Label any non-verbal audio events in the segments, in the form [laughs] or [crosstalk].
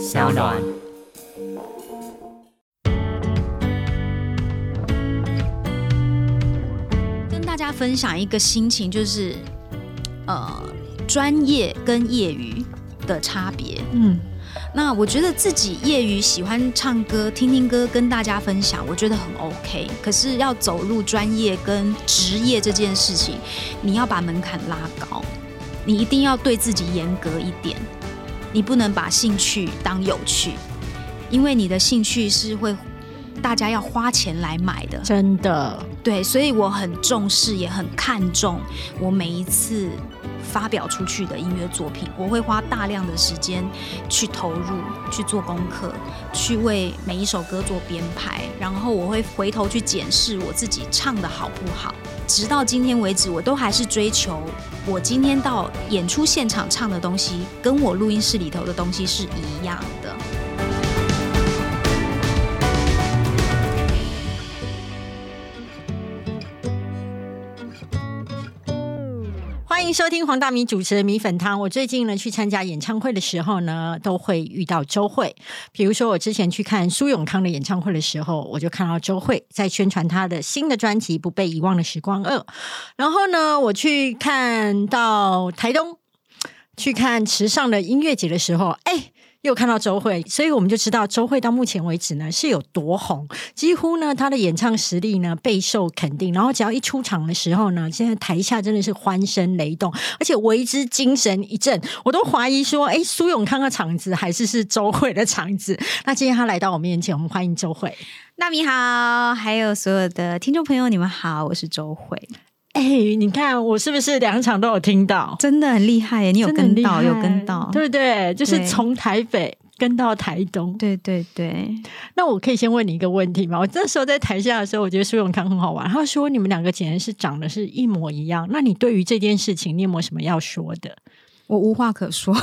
小暖。跟大家分享一个心情，就是呃，专业跟业余的差别。嗯，那我觉得自己业余喜欢唱歌、听听歌，跟大家分享，我觉得很 OK。可是要走入专业跟职业这件事情，你要把门槛拉高，你一定要对自己严格一点，你不能把兴趣当有趣，因为你的兴趣是会大家要花钱来买的。真的，对，所以我很重视，也很看重我每一次发表出去的音乐作品，我会花大量的时间去投入，去做功课，去为每一首歌做编排，然后我会回头去检视我自己唱的好不好。直到今天为止，我都还是追求我今天到演出现场唱的东西，跟我录音室里头的东西是一样的。欢迎收听黄大米主持的米粉汤。我最近呢去参加演唱会的时候呢，都会遇到周慧。比如说我之前去看苏永康的演唱会的时候，我就看到周慧在宣传他的新的专辑《不被遗忘的时光二》。然后呢，我去看到台东去看池上的音乐节的时候，哎。又看到周慧，所以我们就知道周慧到目前为止呢是有多红，几乎呢她的演唱实力呢备受肯定。然后只要一出场的时候呢，现在台下真的是欢声雷动，而且为之精神一振。我都怀疑说，哎，苏永康的场子还是是周慧的场子？那今天他来到我面前，我们欢迎周慧。大米好，还有所有的听众朋友，你们好，我是周慧。哎，你看我是不是两场都有听到？真的很厉害耶！你有跟到，有跟到，对不对？就是从台北跟到台东，对对对。那我可以先问你一个问题吗？我那时候在台下的时候，我觉得苏永康很好玩。他说你们两个简直是长得是一模一样。那你对于这件事情，你有没有什么要说的？我无话可说。[laughs]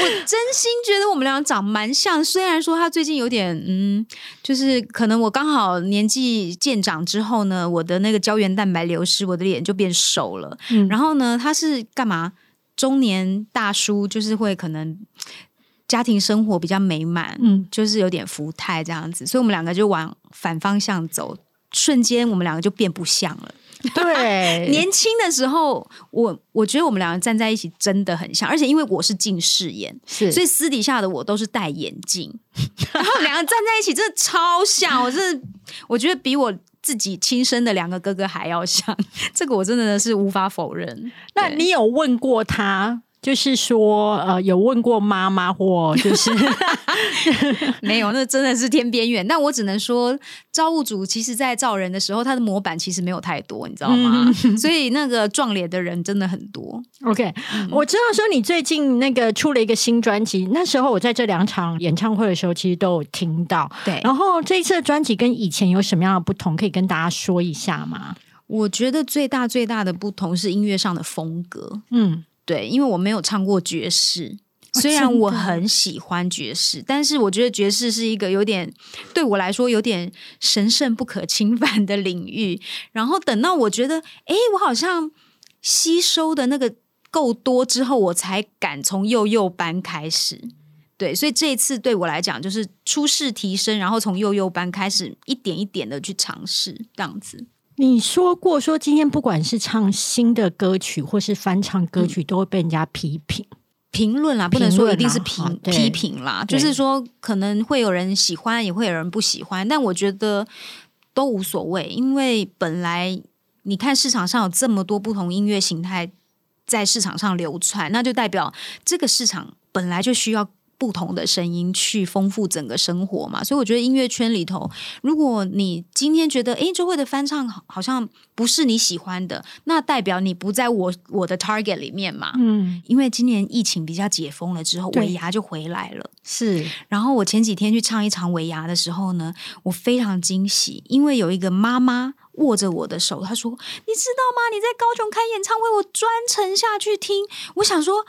我真心觉得我们俩长蛮像，虽然说他最近有点嗯，就是可能我刚好年纪渐长之后呢，我的那个胶原蛋白流失，我的脸就变瘦了。嗯然后呢，他是干嘛？中年大叔就是会可能家庭生活比较美满，嗯，就是有点福态这样子，所以我们两个就往反方向走，瞬间我们两个就变不像了。对，[laughs] 年轻的时候，我我觉得我们两个站在一起真的很像，而且因为我是近视眼，是，所以私底下的我都是戴眼镜，[laughs] 然后两个站在一起真的超像，我真的我觉得比我自己亲生的两个哥哥还要像，[laughs] 这个我真的是无法否认。那你有问过他？就是说，呃，有问过妈妈，或就是 [laughs] 没有，那真的是天边缘。但我只能说，造物主其实在造人的时候，他的模板其实没有太多，你知道吗？所以那个撞脸的人真的很多。OK，我知道说你最近那个出了一个新专辑，那时候我在这两场演唱会的时候，其实都有听到。对，然后这一次的专辑跟以前有什么样的不同，可以跟大家说一下吗？我觉得最大最大的不同是音乐上的风格。嗯。对，因为我没有唱过爵士，虽然我很喜欢爵士，但是我觉得爵士是一个有点对我来说有点神圣不可侵犯的领域。然后等到我觉得，哎，我好像吸收的那个够多之后，我才敢从幼幼班开始。对，所以这一次对我来讲，就是初试提升，然后从幼幼班开始，一点一点的去尝试这样子。你说过，说今天不管是唱新的歌曲，或是翻唱歌曲，都会被人家批评、评论啦，不能说一定是评批评啦，就是说可能会有人喜欢，也会有人不喜欢，但我觉得都无所谓，因为本来你看市场上有这么多不同音乐形态在市场上流传，那就代表这个市场本来就需要。不同的声音去丰富整个生活嘛，所以我觉得音乐圈里头，如果你今天觉得哎周慧的翻唱好像不是你喜欢的，那代表你不在我我的 target 里面嘛。嗯，因为今年疫情比较解封了之后，尾牙就回来了。是，然后我前几天去唱一场尾牙的时候呢，我非常惊喜，因为有一个妈妈握着我的手，她说：“你知道吗？你在高雄开演唱会，我专程下去听。”我想说。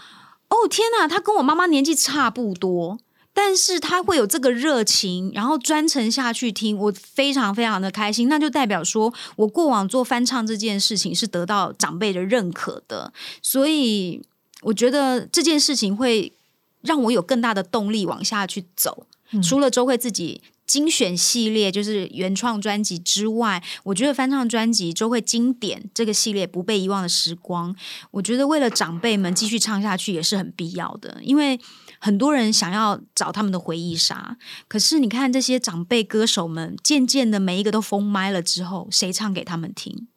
哦天哪，他跟我妈妈年纪差不多，但是他会有这个热情，然后专程下去听，我非常非常的开心。那就代表说我过往做翻唱这件事情是得到长辈的认可的，所以我觉得这件事情会让我有更大的动力往下去走。除了周慧自己精选系列就是原创专辑之外，我觉得翻唱专辑都会经典这个系列不被遗忘的时光，我觉得为了长辈们继续唱下去也是很必要的，因为。很多人想要找他们的回忆杀，可是你看这些长辈歌手们，渐渐的每一个都封麦了之后，谁唱给他们听？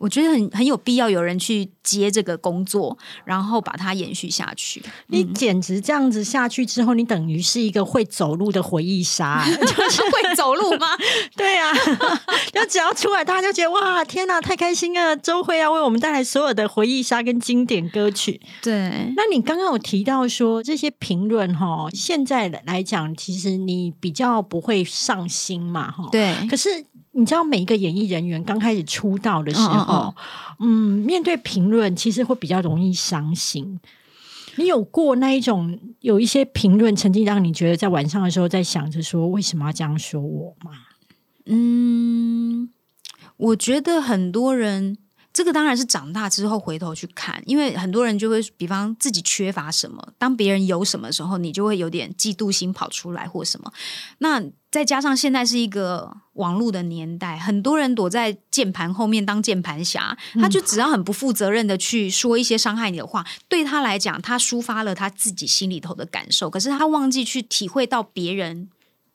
我觉得很很有必要有人去接这个工作，然后把它延续下去。你简直这样子下去之后，你等于是一个会走路的回忆杀，就 [laughs] 是会走路吗？[laughs] 对啊，[laughs] 就只要出来，大家就觉得哇，天哪，太开心了！周慧要为我们带来所有的回忆杀跟经典歌曲。对，那你刚刚有提到说这些评论哈，现在来讲，其实你比较不会上心嘛，哈。对，可是。你知道每一个演艺人员刚开始出道的时候，嗯，面对评论其实会比较容易伤心。你有过那一种有一些评论，曾经让你觉得在晚上的时候在想着说为什么要这样说我吗？嗯，我觉得很多人。这个当然是长大之后回头去看，因为很多人就会，比方自己缺乏什么，当别人有什么时候，你就会有点嫉妒心跑出来或什么。那再加上现在是一个网络的年代，很多人躲在键盘后面当键盘侠，他就只要很不负责任的去说一些伤害你的话，对他来讲，他抒发了他自己心里头的感受，可是他忘记去体会到别人。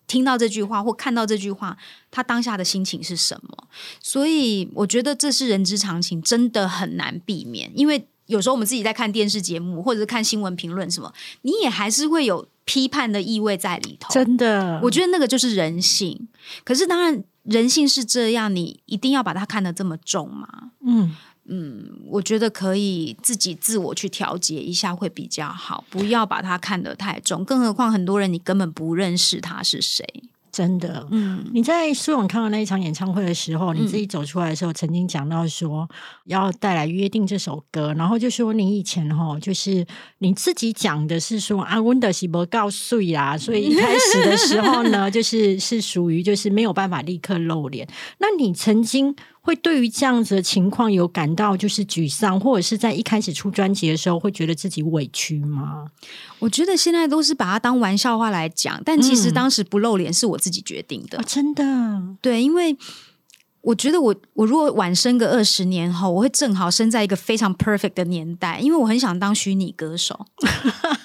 听到这句话或看到这句话，他当下的心情是什么？所以我觉得这是人之常情，真的很难避免。因为有时候我们自己在看电视节目或者是看新闻评论什么，你也还是会有批判的意味在里头。真的，我觉得那个就是人性。可是当然，人性是这样，你一定要把它看得这么重吗？嗯。嗯，我觉得可以自己自我去调节一下会比较好，不要把它看得太重。更何况很多人你根本不认识他是谁。真的，嗯，你在苏永康的那一场演唱会的时候，你自己走出来的时候，曾经讲到说要带来《约定》这首歌，然后就说你以前哈，就是你自己讲的是说啊，温德西伯告诉呀，所以一开始的时候呢，[laughs] 就是是属于就是没有办法立刻露脸。那你曾经会对于这样子的情况有感到就是沮丧，或者是在一开始出专辑的时候会觉得自己委屈吗？我觉得现在都是把它当玩笑话来讲，但其实当时不露脸是我自己决定的，真的。对，因为我觉得我我如果晚生个二十年后，我会正好生在一个非常 perfect 的年代，因为我很想当虚拟歌手。[laughs]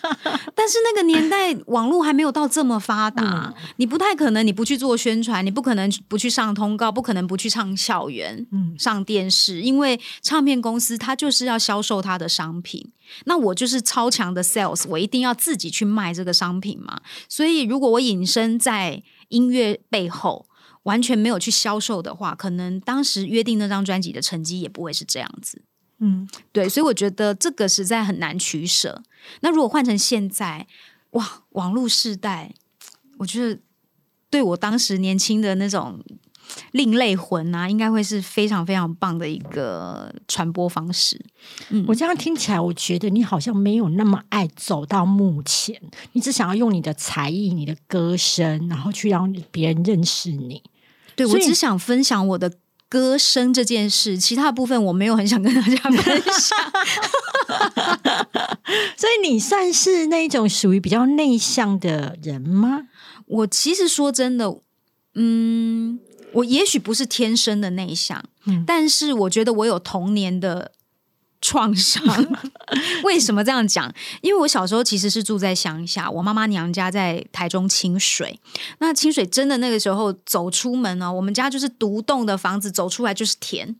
但是那个年代网络还没有到这么发达，你不太可能你不去做宣传，你不可能不去上通告，不可能不去唱校园、上电视，因为唱片公司它就是要销售它的商品。那我就是超强的 sales，我一定要自己去卖这个商品嘛。所以如果我隐身在音乐背后，完全没有去销售的话，可能当时约定那张专辑的成绩也不会是这样子。嗯，对，所以我觉得这个实在很难取舍。那如果换成现在，哇，网络时代，我觉得对我当时年轻的那种另类魂啊，应该会是非常非常棒的一个传播方式。嗯，我这样听起来，我觉得你好像没有那么爱走到目前，你只想要用你的才艺、你的歌声，然后去让别人认识你。对我只想分享我的。歌声这件事，其他部分我没有很想跟大家分享，[laughs] 所以你算是那种属于比较内向的人吗？我其实说真的，嗯，我也许不是天生的内向，但是我觉得我有童年的。创伤，[laughs] 为什么这样讲？因为我小时候其实是住在乡下，我妈妈娘家在台中清水。那清水真的那个时候走出门呢，我们家就是独栋的房子，走出来就是田，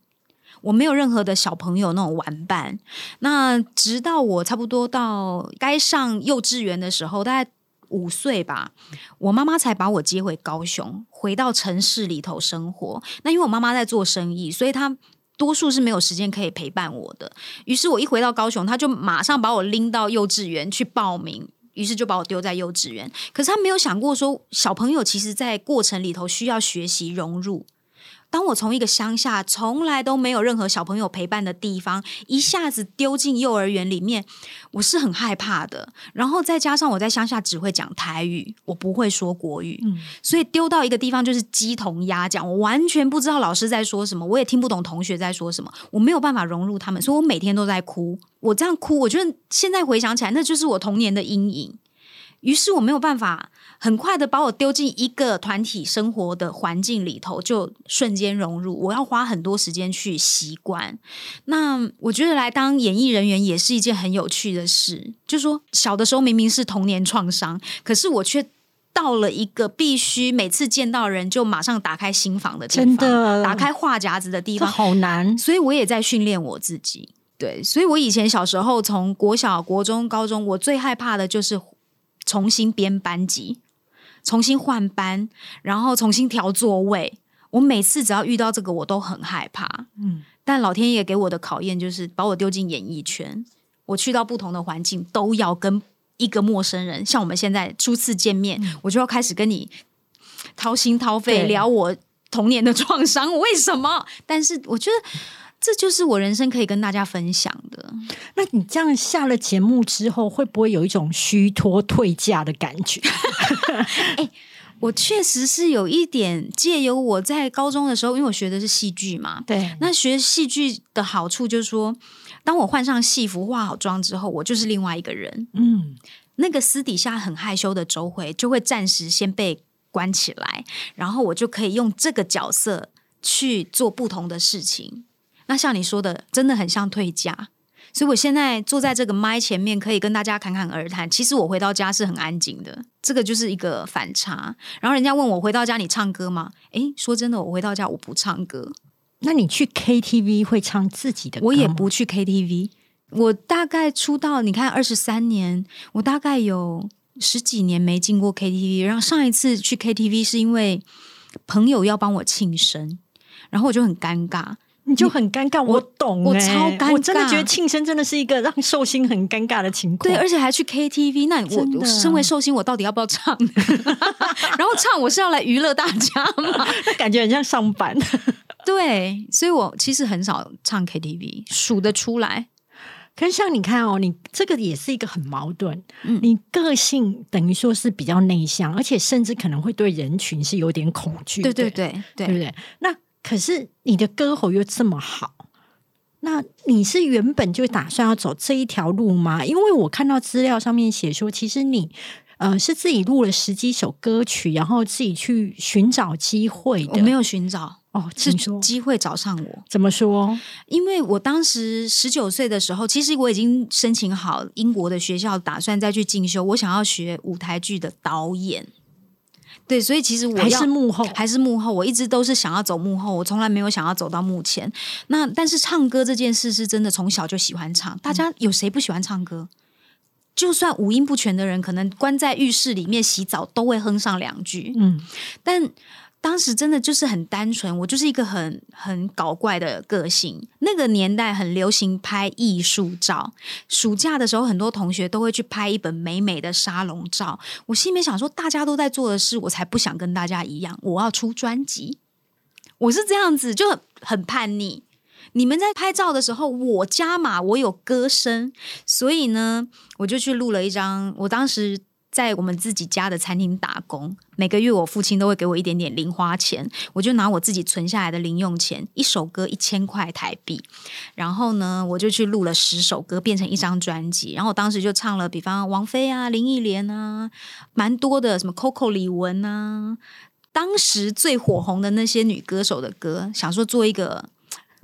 我没有任何的小朋友那种玩伴。那直到我差不多到该上幼稚园的时候，大概五岁吧，我妈妈才把我接回高雄，回到城市里头生活。那因为我妈妈在做生意，所以她。多数是没有时间可以陪伴我的，于是我一回到高雄，他就马上把我拎到幼稚园去报名，于是就把我丢在幼稚园。可是他没有想过说，小朋友其实在过程里头需要学习融入。当我从一个乡下从来都没有任何小朋友陪伴的地方，一下子丢进幼儿园里面，我是很害怕的。然后再加上我在乡下只会讲台语，我不会说国语，所以丢到一个地方就是鸡同鸭讲，我完全不知道老师在说什么，我也听不懂同学在说什么，我没有办法融入他们，所以我每天都在哭。我这样哭，我觉得现在回想起来，那就是我童年的阴影。于是我没有办法很快的把我丢进一个团体生活的环境里头，就瞬间融入。我要花很多时间去习惯。那我觉得来当演艺人员也是一件很有趣的事。就说小的时候明明是童年创伤，可是我却到了一个必须每次见到人就马上打开心房的地方，真的打开话匣子的地方，好难。所以我也在训练我自己。对，所以我以前小时候从国小、国中、高中，我最害怕的就是重新编班级、重新换班，然后重新调座位。我每次只要遇到这个，我都很害怕。嗯，但老天爷给我的考验就是把我丢进演艺圈。我去到不同的环境，都要跟一个陌生人，像我们现在初次见面，我就要开始跟你掏心掏肺聊我童年的创伤，为什么？但是我觉得。这就是我人生可以跟大家分享的。那你这样下了节目之后，会不会有一种虚脱退价的感觉？[laughs] 哎，我确实是有一点借由我在高中的时候，因为我学的是戏剧嘛。对。那学戏剧的好处就是说，当我换上戏服、化好妆之后，我就是另外一个人。嗯。那个私底下很害羞的周回，就会暂时先被关起来，然后我就可以用这个角色去做不同的事情。那像你说的，真的很像退家，所以我现在坐在这个麦前面，可以跟大家侃侃而谈。其实我回到家是很安静的，这个就是一个反差。然后人家问我回到家你唱歌吗？诶，说真的，我回到家我不唱歌。那你去 KTV 会唱自己的？我也不去 KTV。我大概出道，你看二十三年，我大概有十几年没进过 KTV。然后上一次去 KTV 是因为朋友要帮我庆生，然后我就很尴尬。你就很尴尬，我懂，我超尴尬，我真的觉得庆生真的是一个让寿星很尴尬的情况。对，而且还去 KTV，那我身为寿星，我到底要不要唱？[laughs] 然后唱，我是要来娱乐大家吗？[laughs] 那感觉很像上班。[laughs] 对，所以我其实很少唱 KTV，数得出来。可是像你看哦，你这个也是一个很矛盾。嗯，你个性等于说是比较内向，而且甚至可能会对人群是有点恐惧。对对对，对不对？那。可是你的歌喉又这么好，那你是原本就打算要走这一条路吗？因为我看到资料上面写说，其实你呃是自己录了十几首歌曲，然后自己去寻找机会的。我没有寻找哦，是机会找上我。怎么说？因为我当时十九岁的时候，其实我已经申请好英国的学校，打算再去进修。我想要学舞台剧的导演。对，所以其实我还是幕后，还是幕后。我一直都是想要走幕后，我从来没有想要走到幕前。那但是唱歌这件事是真的，从小就喜欢唱。大家有谁不喜欢唱歌？就算五音不全的人，可能关在浴室里面洗澡都会哼上两句。嗯，但。当时真的就是很单纯，我就是一个很很搞怪的个性。那个年代很流行拍艺术照，暑假的时候很多同学都会去拍一本美美的沙龙照。我心里面想说，大家都在做的事，我才不想跟大家一样，我要出专辑。我是这样子，就很叛逆。你们在拍照的时候，我加码，我有歌声，所以呢，我就去录了一张。我当时。在我们自己家的餐厅打工，每个月我父亲都会给我一点点零花钱，我就拿我自己存下来的零用钱，一首歌一千块台币，然后呢，我就去录了十首歌，变成一张专辑。然后我当时就唱了，比方王菲啊、林忆莲啊，蛮多的，什么 Coco 李玟啊，当时最火红的那些女歌手的歌，想说做一个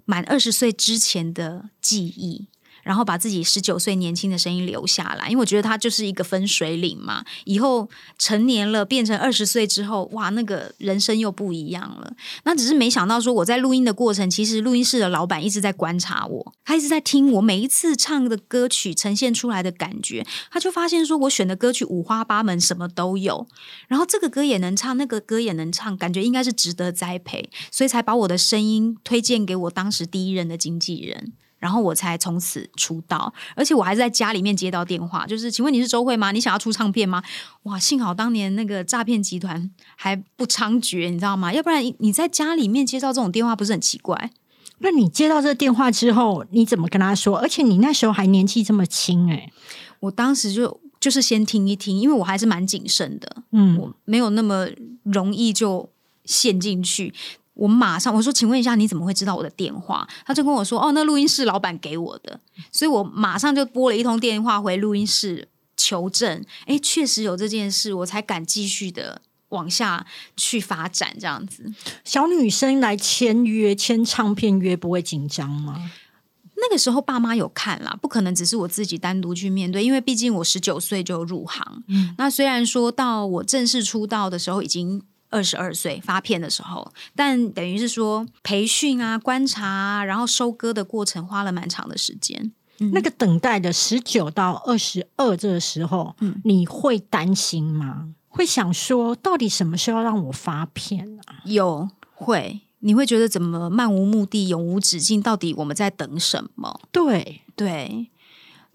满二十岁之前的记忆。然后把自己十九岁年轻的声音留下来，因为我觉得它就是一个分水岭嘛。以后成年了，变成二十岁之后，哇，那个人生又不一样了。那只是没想到说，我在录音的过程，其实录音室的老板一直在观察我，他一直在听我每一次唱的歌曲呈现出来的感觉。他就发现说我选的歌曲五花八门，什么都有。然后这个歌也能唱，那个歌也能唱，感觉应该是值得栽培，所以才把我的声音推荐给我当时第一任的经纪人。然后我才从此出道，而且我还是在家里面接到电话，就是请问你是周慧吗？你想要出唱片吗？哇，幸好当年那个诈骗集团还不猖獗，你知道吗？要不然你在家里面接到这种电话，不是很奇怪？那你接到这个电话之后，你怎么跟他说？而且你那时候还年纪这么轻，哎，我当时就就是先听一听，因为我还是蛮谨慎的，嗯，我没有那么容易就陷进去。我马上我说，请问一下，你怎么会知道我的电话？他就跟我说，哦，那录音室老板给我的，所以我马上就拨了一通电话回录音室，求证，哎，确实有这件事，我才敢继续的往下去发展。这样子，小女生来签约签唱片约不会紧张吗？那个时候爸妈有看啦，不可能只是我自己单独去面对，因为毕竟我十九岁就入行。嗯，那虽然说到我正式出道的时候已经二十二岁发片的时候，但等于是说培训啊、观察啊，然后收割的过程花了蛮长的时间。那个等待的十九到二十二这个时候，嗯，你会担心吗？会想说，到底什么时候让我发片啊？有会，你会觉得怎么漫无目的、永无止境？到底我们在等什么？对对，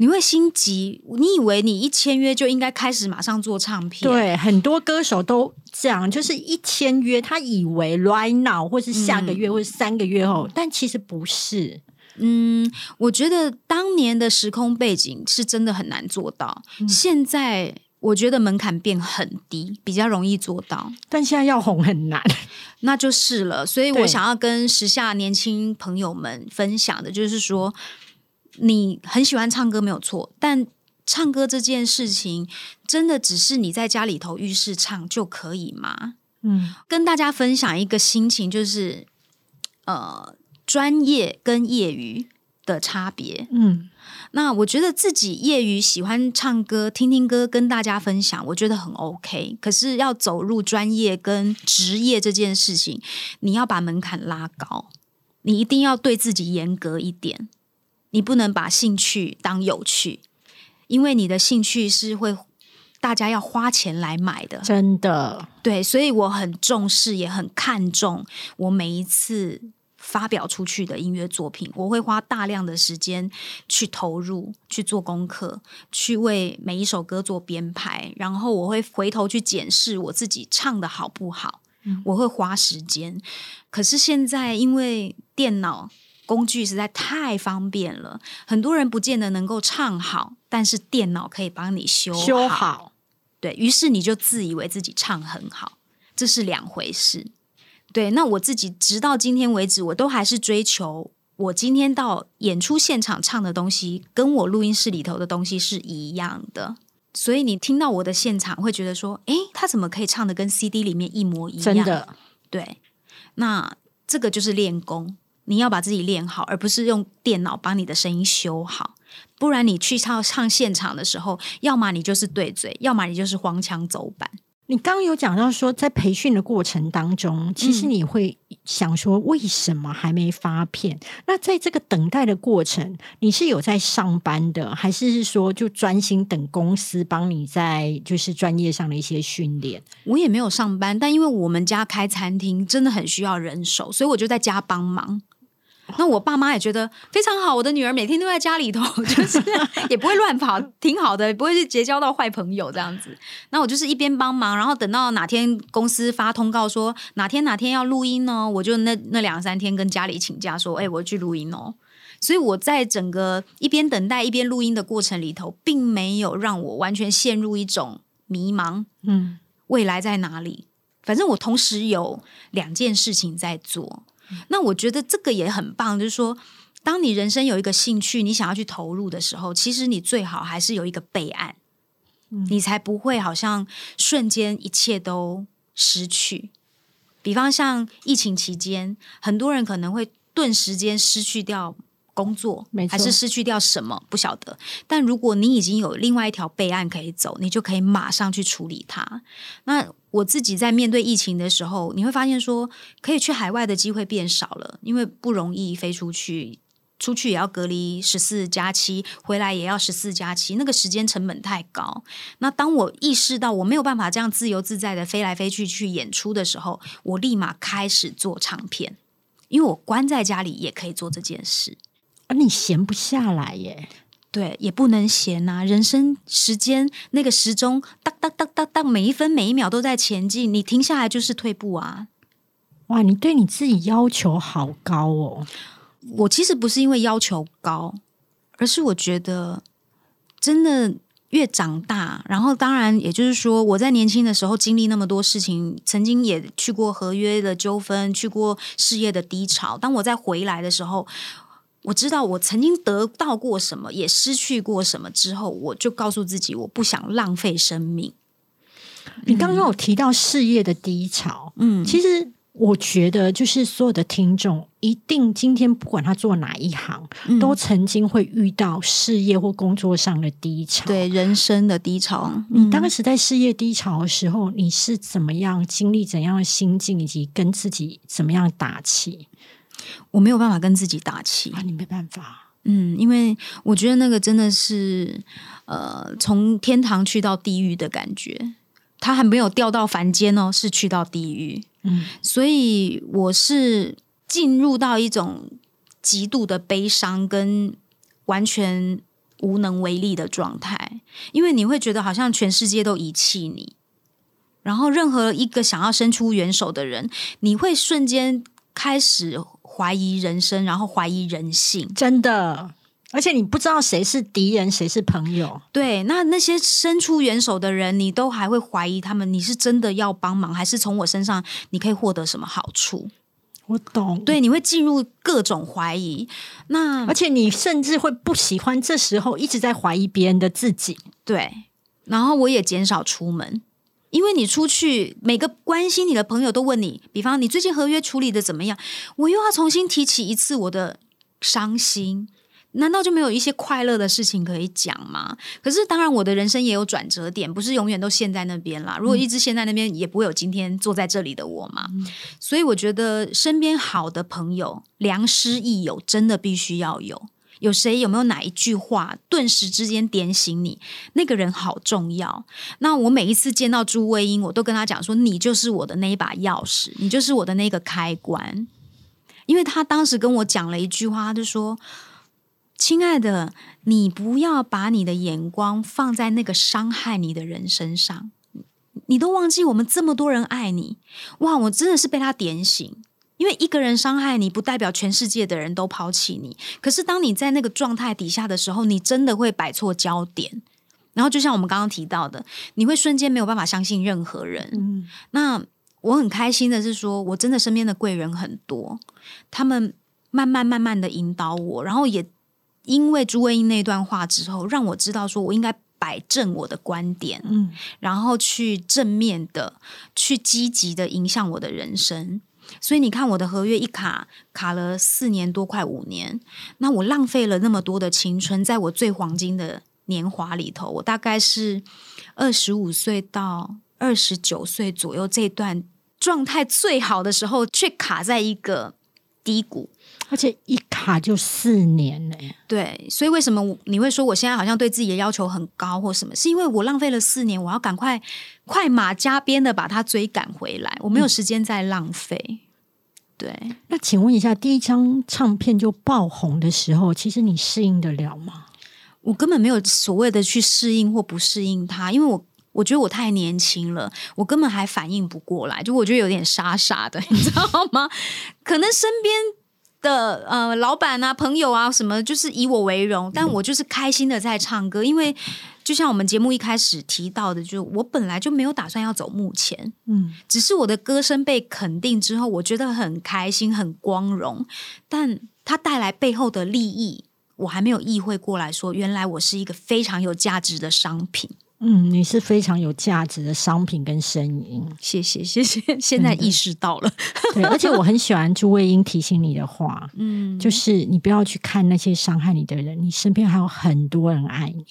你会心急。你以为你一签约就应该开始马上做唱片？对，很多歌手都这样，就是一签约，他以为 right now 或是下个月或是三个月后，但其实不是。嗯，我觉得当年的时空背景是真的很难做到。现在我觉得门槛变很低，比较容易做到。但现在要红很难，[laughs] 那就是了。所以我想要跟时下年轻朋友们分享的，就是说，你很喜欢唱歌没有错，但唱歌这件事情，真的只是你在家里头浴室唱就可以吗？嗯，跟大家分享一个心情，就是呃。专业跟业余的差别，嗯，那我觉得自己业余喜欢唱歌、听听歌，跟大家分享，我觉得很 OK。可是要走入专业跟职业这件事情，你要把门槛拉高，你一定要对自己严格一点，你不能把兴趣当有趣，因为你的兴趣是会大家要花钱来买的，真的。对，所以我很重视，也很看重我每一次。发表出去的音乐作品，我会花大量的时间去投入，去做功课，去为每一首歌做编排，然后我会回头去检视我自己唱的好不好。我会花时间。可是现在因为电脑工具实在太方便了，很多人不见得能够唱好，但是电脑可以帮你修修好。对于是，你就自以为自己唱很好，这是两回事。对，那我自己直到今天为止，我都还是追求我今天到演出现场唱的东西，跟我录音室里头的东西是一样的。所以你听到我的现场，会觉得说，诶，他怎么可以唱的跟 CD 里面一模一样？真的，对。那这个就是练功，你要把自己练好，而不是用电脑把你的声音修好。不然你去唱唱现场的时候，要么你就是对嘴，要么你就是黄腔走板。你刚刚有讲到说，在培训的过程当中，其实你会想说，为什么还没发片？那在这个等待的过程，你是有在上班的，还是说就专心等公司帮你在就是专业上的一些训练？我也没有上班，但因为我们家开餐厅真的很需要人手，所以我就在家帮忙。那我爸妈也觉得非常好，我的女儿每天都在家里头，就是 [laughs] 也不会乱跑，挺好的，不会去结交到坏朋友这样子。那我就是一边帮忙，然后等到哪天公司发通告说哪天哪天要录音呢，我就那那两三天跟家里请假说，哎，我去录音哦。所以我在整个一边等待一边录音的过程里头，并没有让我完全陷入一种迷茫。嗯，未来在哪里？反正我同时有两件事情在做。那我觉得这个也很棒，就是说，当你人生有一个兴趣，你想要去投入的时候，其实你最好还是有一个备案，你才不会好像瞬间一切都失去。比方像疫情期间，很多人可能会顿时间失去掉。工作还是失去掉什么不晓得，但如果你已经有另外一条备案可以走，你就可以马上去处理它。那我自己在面对疫情的时候，你会发现说，可以去海外的机会变少了，因为不容易飞出去，出去也要隔离十四加七，回来也要十四加七，那个时间成本太高。那当我意识到我没有办法这样自由自在的飞来飞去去演出的时候，我立马开始做唱片，因为我关在家里也可以做这件事。你闲不下来耶，对，也不能闲呐。人生时间那个时钟，哒哒哒哒哒，每一分每一秒都在前进，你停下来就是退步啊！哇，你对你自己要求好高哦。我其实不是因为要求高，而是我觉得真的越长大，然后当然也就是说，我在年轻的时候经历那么多事情，曾经也去过合约的纠纷，去过事业的低潮。当我再回来的时候。我知道我曾经得到过什么，也失去过什么之后，我就告诉自己，我不想浪费生命。你刚刚有提到事业的低潮，嗯，其实我觉得就是所有的听众一定今天不管他做哪一行，都曾经会遇到事业或工作上的低潮，对人生的低潮。你当时在事业低潮的时候，你是怎么样经历怎样的心境，以及跟自己怎么样打气？我没有办法跟自己打气啊，你没办法，嗯，因为我觉得那个真的是呃，从天堂去到地狱的感觉。他还没有掉到凡间哦，是去到地狱。嗯，所以我是进入到一种极度的悲伤跟完全无能为力的状态，因为你会觉得好像全世界都遗弃你，然后任何一个想要伸出援手的人，你会瞬间开始怀疑人生，然后怀疑人性，真的。而且你不知道谁是敌人，谁是朋友。对，那那些伸出援手的人，你都还会怀疑他们，你是真的要帮忙，还是从我身上你可以获得什么好处？我懂。对，你会进入各种怀疑。那而且你甚至会不喜欢这时候一直在怀疑别人的自己。对。然后我也减少出门，因为你出去，每个关心你的朋友都问你，比方你最近合约处理的怎么样，我又要重新提起一次我的伤心。难道就没有一些快乐的事情可以讲吗？可是当然，我的人生也有转折点，不是永远都陷在那边啦。如果一直陷在那边，也不会有今天坐在这里的我嘛。所以我觉得身边好的朋友，良师益友，真的必须要有。有谁有没有哪一句话，顿时之间点醒你？那个人好重要。那我每一次见到朱卫英，我都跟他讲说：“你就是我的那一把钥匙，你就是我的那个开关。”因为他当时跟我讲了一句话，他就说。亲爱的，你不要把你的眼光放在那个伤害你的人身上，你都忘记我们这么多人爱你。哇，我真的是被他点醒，因为一个人伤害你，不代表全世界的人都抛弃你。可是当你在那个状态底下的时候，你真的会摆错焦点，然后就像我们刚刚提到的，你会瞬间没有办法相信任何人。嗯，那我很开心的是说，我真的身边的贵人很多，他们慢慢慢慢的引导我，然后也。因为朱卫英那段话之后，让我知道说我应该摆正我的观点，嗯，然后去正面的、去积极的影响我的人生。所以你看，我的合约一卡卡了四年多，快五年，那我浪费了那么多的青春，在我最黄金的年华里头，我大概是二十五岁到二十九岁左右这段状态最好的时候，却卡在一个低谷。而且一卡就四年呢。对，所以为什么你会说我现在好像对自己的要求很高或什么？是因为我浪费了四年，我要赶快快马加鞭的把它追赶回来，我没有时间再浪费。对，那请问一下，第一张唱片就爆红的时候，其实你适应得了吗？我根本没有所谓的去适应或不适应它，因为我我觉得我太年轻了，我根本还反应不过来，就我觉得有点傻傻的，你知道吗？可能身边。的呃，老板啊，朋友啊，什么就是以我为荣，但我就是开心的在唱歌，因为就像我们节目一开始提到的，就我本来就没有打算要走幕前，嗯，只是我的歌声被肯定之后，我觉得很开心，很光荣，但它带来背后的利益，我还没有意会过来说，原来我是一个非常有价值的商品。嗯，你是非常有价值的商品跟声音，谢谢谢谢，现在意识到了。对，而且我很喜欢朱卫英提醒你的话，[laughs] 嗯，就是你不要去看那些伤害你的人，你身边还有很多人爱你。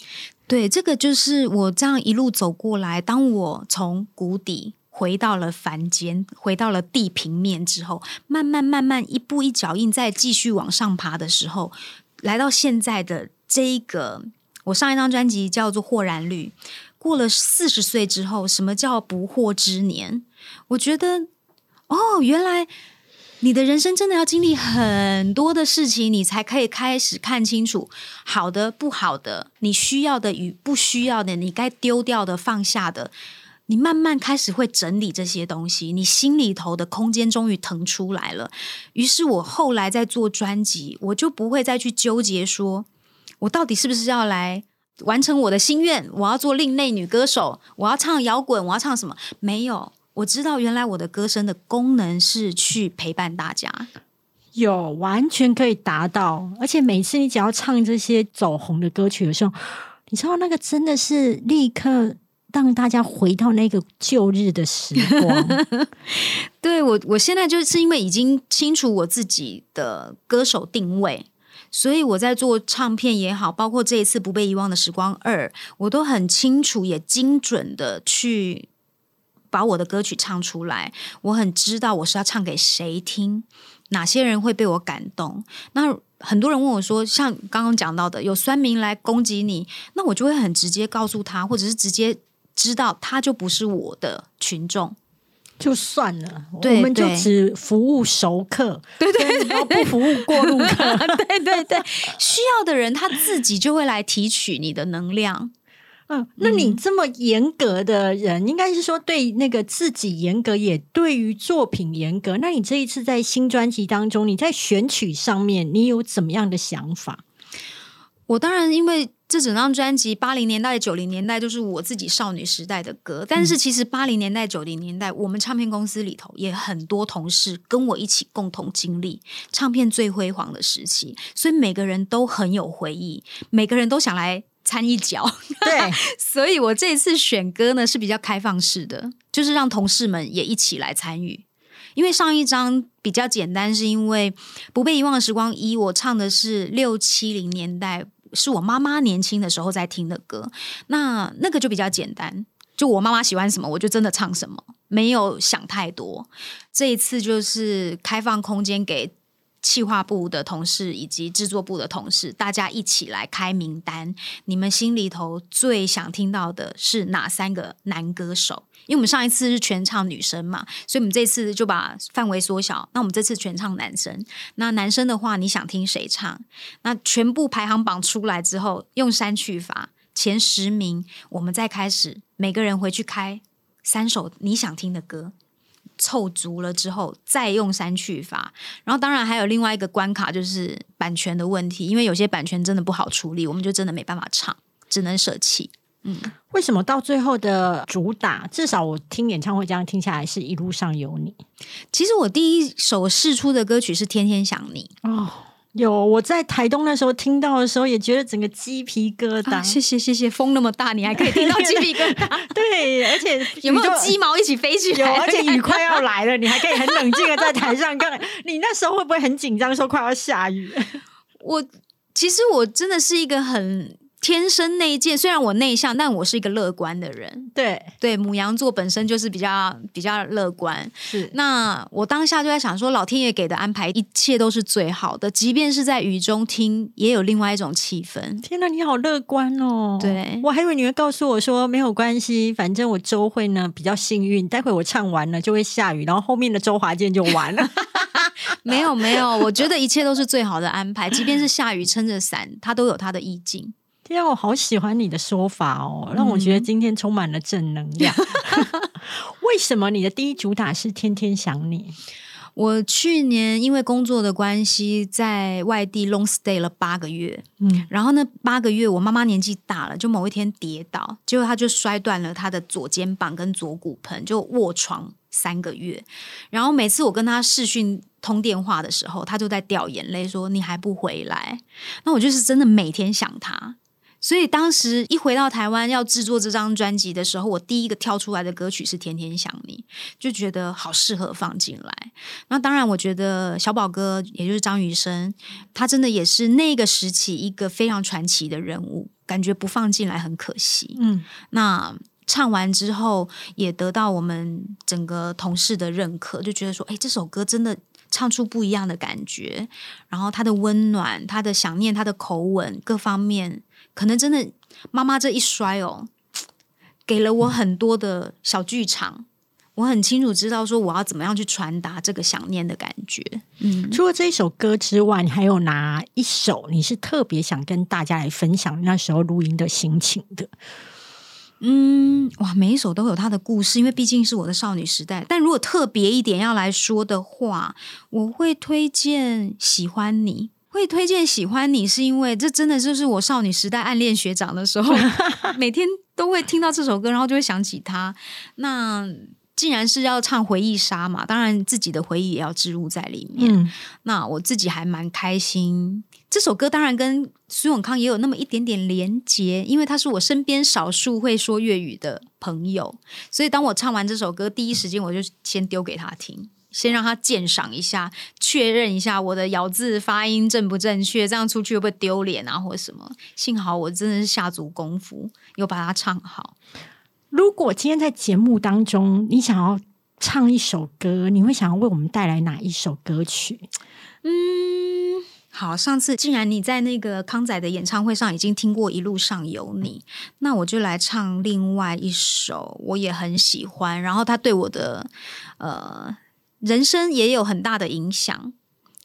对，这个就是我这样一路走过来，当我从谷底回到了凡间，回到了地平面之后，慢慢慢慢一步一脚印再继续往上爬的时候，来到现在的这一个。我上一张专辑叫做《豁然率》，过了四十岁之后，什么叫不惑之年？我觉得，哦，原来你的人生真的要经历很多的事情，你才可以开始看清楚好的、不好的，你需要的与不需要的，你该丢掉的、放下的，你慢慢开始会整理这些东西，你心里头的空间终于腾出来了。于是我后来在做专辑，我就不会再去纠结说。我到底是不是要来完成我的心愿？我要做另类女歌手，我要唱摇滚，我要唱什么？没有，我知道原来我的歌声的功能是去陪伴大家。有，完全可以达到。而且每次你只要唱这些走红的歌曲的时候，你知道那个真的是立刻让大家回到那个旧日的时光。[laughs] 对我，我现在就是因为已经清楚我自己的歌手定位。所以我在做唱片也好，包括这一次不被遗忘的时光二，我都很清楚也精准的去把我的歌曲唱出来。我很知道我是要唱给谁听，哪些人会被我感动。那很多人问我说，像刚刚讲到的，有酸民来攻击你，那我就会很直接告诉他，或者是直接知道他就不是我的群众。就算了，我们就只服务熟客，对对对，不服务过路客，[laughs] 对对对，需要的人他自己就会来提取你的能量。嗯，那你这么严格的人，应该是说对那个自己严格，也对于作品严格。那你这一次在新专辑当中，你在选曲上面，你有怎么样的想法？我当然因为。这整张专辑八零年代、九零年代都是我自己少女时代的歌，但是其实八零年代、九零年代，我们唱片公司里头也很多同事跟我一起共同经历唱片最辉煌的时期，所以每个人都很有回忆，每个人都想来掺一脚。对，[laughs] 所以我这一次选歌呢是比较开放式的，就是让同事们也一起来参与。因为上一张比较简单，是因为不被遗忘的时光一，我唱的是六七零年代。是我妈妈年轻的时候在听的歌，那那个就比较简单，就我妈妈喜欢什么，我就真的唱什么，没有想太多。这一次就是开放空间给企划部的同事以及制作部的同事，大家一起来开名单，你们心里头最想听到的是哪三个男歌手？因为我们上一次是全唱女生嘛，所以我们这次就把范围缩小。那我们这次全唱男生。那男生的话，你想听谁唱？那全部排行榜出来之后，用删去法，前十名，我们再开始每个人回去开三首你想听的歌，凑足了之后再用删去法。然后当然还有另外一个关卡，就是版权的问题，因为有些版权真的不好处理，我们就真的没办法唱，只能舍弃。嗯，为什么到最后的主打，至少我听演唱会这样听下来，是一路上有你。其实我第一首试出的歌曲是《天天想你》哦，有我在台东那时候听到的时候，也觉得整个鸡皮疙瘩。谢谢谢谢，风那么大，你还可以听到鸡皮疙瘩。[laughs] 对，而且 [laughs] 有没有鸡毛一起飞起来？有，而且雨快要来了，你还可以很冷静的在台上看。你那时候会不会很紧张，说快要下雨？[laughs] 我其实我真的是一个很。天生内建，虽然我内向，但我是一个乐观的人。对对，母羊座本身就是比较比较乐观。是，那我当下就在想说，老天爷给的安排，一切都是最好的，即便是在雨中听，也有另外一种气氛。天哪，你好乐观哦！对，我还以为你会告诉我说没有关系，反正我周会呢比较幸运，待会我唱完了就会下雨，然后后面的周华健就完了。[laughs] 没有没有，我觉得一切都是最好的安排，即便是下雨撑着伞，它都有它的意境。天，我好喜欢你的说法哦，让我觉得今天充满了正能量。[laughs] 为什么你的第一主打是天天想你？我去年因为工作的关系在外地 long stay 了八个月，嗯，然后呢八个月我妈妈年纪大了，就某一天跌倒，结果她就摔断了她的左肩膀跟左骨盆，就卧床三个月。然后每次我跟她视讯通电话的时候，她就在掉眼泪，说你还不回来？那我就是真的每天想她。所以当时一回到台湾要制作这张专辑的时候，我第一个跳出来的歌曲是《天天想你》，就觉得好适合放进来。那当然，我觉得小宝哥也就是张雨生，他真的也是那个时期一个非常传奇的人物，感觉不放进来很可惜。嗯，那唱完之后也得到我们整个同事的认可，就觉得说，哎，这首歌真的唱出不一样的感觉，然后他的温暖、他的想念、他的口吻各方面。可能真的，妈妈这一摔哦，给了我很多的小剧场。我很清楚知道说我要怎么样去传达这个想念的感觉。嗯，除了这一首歌之外，你还有哪一首你是特别想跟大家来分享那时候录音的心情的？嗯，哇，每一首都有它的故事，因为毕竟是我的少女时代。但如果特别一点要来说的话，我会推荐《喜欢你》。会推荐喜欢你，是因为这真的就是我少女时代暗恋学长的时候，[laughs] 每天都会听到这首歌，然后就会想起他。那既然是要唱回忆杀嘛，当然自己的回忆也要置入在里面。那我自己还蛮开心。这首歌当然跟苏永康也有那么一点点连结，因为他是我身边少数会说粤语的朋友，所以当我唱完这首歌，第一时间我就先丢给他听，先让他鉴赏一下，确认一下我的咬字发音正不正确，这样出去会不会丢脸啊，或者什么？幸好我真的是下足功夫，有把它唱好。如果今天在节目当中，你想要唱一首歌，你会想要为我们带来哪一首歌曲？嗯。好，上次既然你在那个康仔的演唱会上已经听过《一路上有你》，那我就来唱另外一首，我也很喜欢，然后他对我的呃人生也有很大的影响。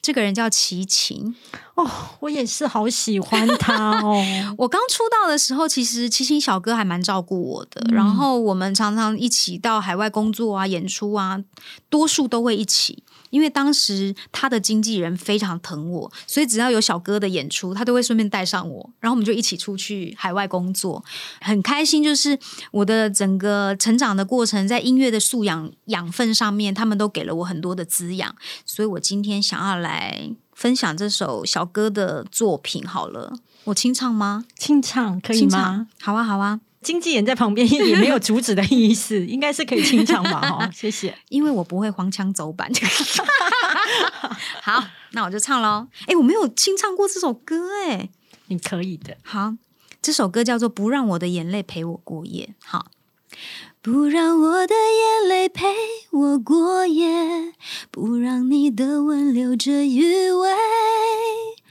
这个人叫齐秦哦，我也是好喜欢他哦。[laughs] 我刚出道的时候，其实齐秦小哥还蛮照顾我的，然后我们常常一起到海外工作啊、演出啊，多数都会一起。因为当时他的经纪人非常疼我，所以只要有小哥的演出，他都会顺便带上我，然后我们就一起出去海外工作，很开心。就是我的整个成长的过程，在音乐的素养养分上面，他们都给了我很多的滋养。所以我今天想要来分享这首小哥的作品。好了，我清唱吗？清唱可以吗？好啊，好啊。经纪人在旁边也没有阻止的意思，应该是可以清唱吧？[laughs] 哈，谢谢。因为我不会黄腔走板。[laughs] 好，那我就唱喽。哎，我没有清唱过这首歌，哎，你可以的。好，这首歌叫做《不让我的眼泪陪我过夜》。好，不让我的眼泪陪我过夜，不让你的吻留着余味。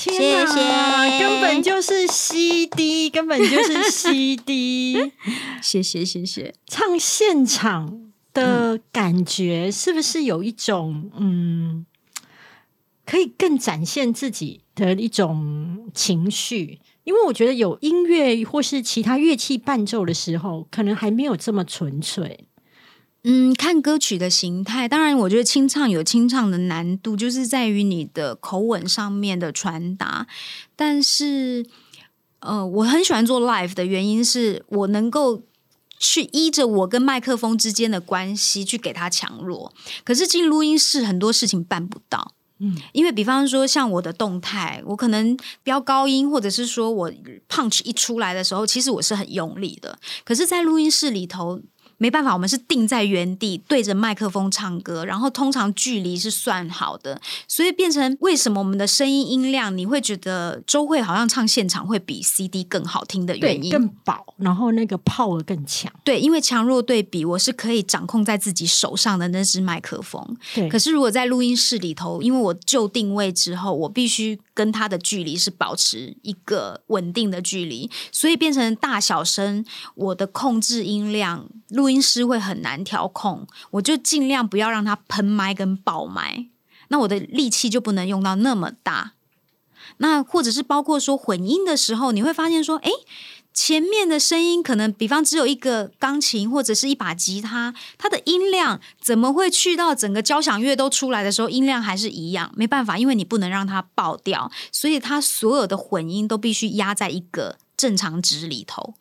天哪，根本就是 CD，根本就是 CD。[laughs] 谢谢谢谢，唱现场的感觉是不是有一种嗯，可以更展现自己的一种情绪？因为我觉得有音乐或是其他乐器伴奏的时候，可能还没有这么纯粹。嗯，看歌曲的形态，当然，我觉得清唱有清唱的难度，就是在于你的口吻上面的传达。但是，呃，我很喜欢做 live 的原因是我能够去依着我跟麦克风之间的关系去给它强弱。可是进录音室很多事情办不到，嗯，因为比方说像我的动态，我可能飙高音，或者是说我 punch 一出来的时候，其实我是很用力的。可是，在录音室里头。没办法，我们是定在原地对着麦克风唱歌，然后通常距离是算好的，所以变成为什么我们的声音音量你会觉得周慧好像唱现场会比 CD 更好听的原因，更饱，然后那个 power 更强。对，因为强弱对比，我是可以掌控在自己手上的那只麦克风。对，可是如果在录音室里头，因为我就定位之后，我必须跟它的距离是保持一个稳定的距离，所以变成大小声，我的控制音量录。音师会很难调控，我就尽量不要让它喷麦跟爆麦，那我的力气就不能用到那么大。那或者是包括说混音的时候，你会发现说，哎，前面的声音可能比方只有一个钢琴或者是一把吉他，它的音量怎么会去到整个交响乐都出来的时候，音量还是一样？没办法，因为你不能让它爆掉，所以它所有的混音都必须压在一个正常值里头。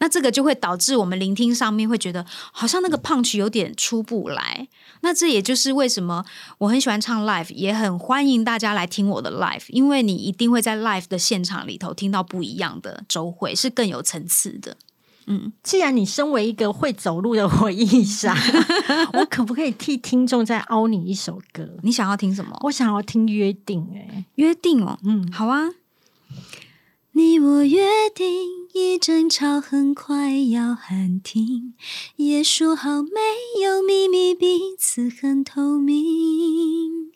那这个就会导致我们聆听上面会觉得好像那个 punch 有点出不来。那这也就是为什么我很喜欢唱 live，也很欢迎大家来听我的 live，因为你一定会在 live 的现场里头听到不一样的周会，是更有层次的。嗯，既然你身为一个会走路的回忆杀，我可不可以替听众再凹你一首歌？你想要听什么？我想要听约定。哎，约定哦，嗯，好啊。你我约定，一争吵很快要喊停，也说好没有秘密，彼此很透明。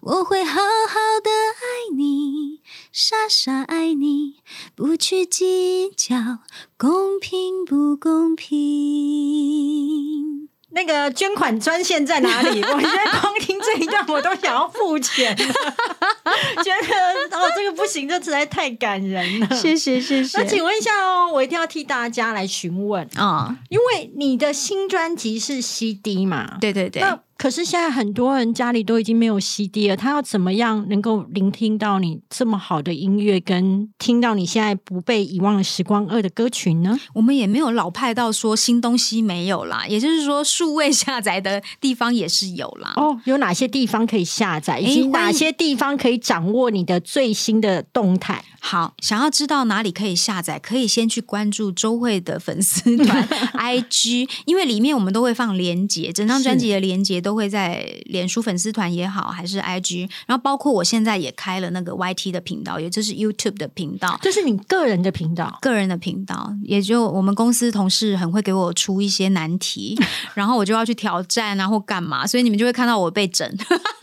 我会好好的爱你，傻傻爱你，不去计较公平不公平。那个捐款专线在哪里？[laughs] 我现在光听这一段，我都想要付钱，[laughs] 觉得哦，这个不行，这实在太感人了。谢谢谢谢。那请问一下哦，我一定要替大家来询问啊，因为你的新专辑是 CD 嘛？对对对。可是现在很多人家里都已经没有 CD 了，他要怎么样能够聆听到你这么好的音乐，跟听到你现在不被遗忘的时光二的歌曲呢？我们也没有老派到说新东西没有啦，也就是说数位下载的地方也是有啦。哦，有哪些地方可以下载？以及哪些地方可以掌握你的最新的动态？好，想要知道哪里可以下载，可以先去关注周慧的粉丝团 [laughs] IG，因为里面我们都会放连接，整张专辑的连接都会在脸书粉丝团也好，还是 IG，然后包括我现在也开了那个 YT 的频道，也就是 YouTube 的频道，这是你个人的频道，个人的频道，也就我们公司同事很会给我出一些难题，[laughs] 然后我就要去挑战啊或干嘛，所以你们就会看到我被整，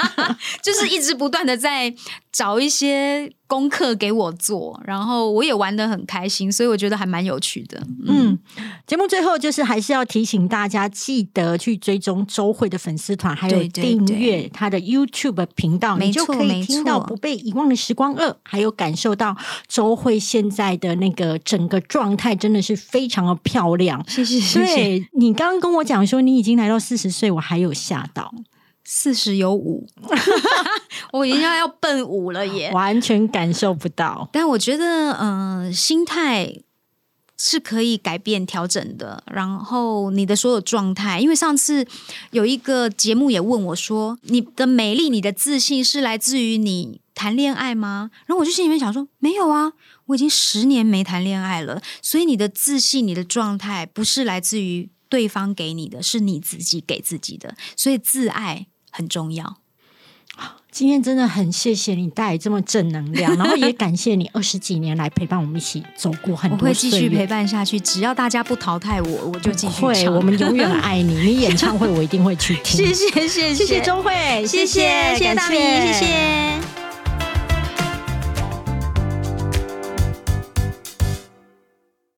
[laughs] 就是一直不断的在找一些。功课给我做，然后我也玩的很开心，所以我觉得还蛮有趣的。嗯，节目最后就是还是要提醒大家，记得去追踪周慧的粉丝团，还有订阅她的 YouTube 频道，你就可以听到不被遗忘的时光二，还有感受到周慧现在的那个整个状态，真的是非常的漂亮。谢谢，谢谢。你刚刚跟我讲说你已经来到四十岁，我还有吓到。四十有五，[laughs] 我已经要要奔五了耶！[laughs] 完全感受不到。但我觉得，嗯，心态是可以改变、调整的。然后你的所有状态，因为上次有一个节目也问我说：“你的美丽、你的自信是来自于你谈恋爱吗？”然后我就心里面想说：“没有啊，我已经十年没谈恋爱了。所以你的自信、你的状态不是来自于对方给你的，是你自己给自己的。所以自爱。”很重要。今天真的很谢谢你带来这么正能量，[laughs] 然后也感谢你二十几年来陪伴我们一起走过很多。我会继续陪伴下去，只要大家不淘汰我，我就继续会。我们永远 [laughs] 爱你，你演唱会我一定会去听。谢谢谢谢谢谢钟慧，谢谢谢谢大明，谢谢。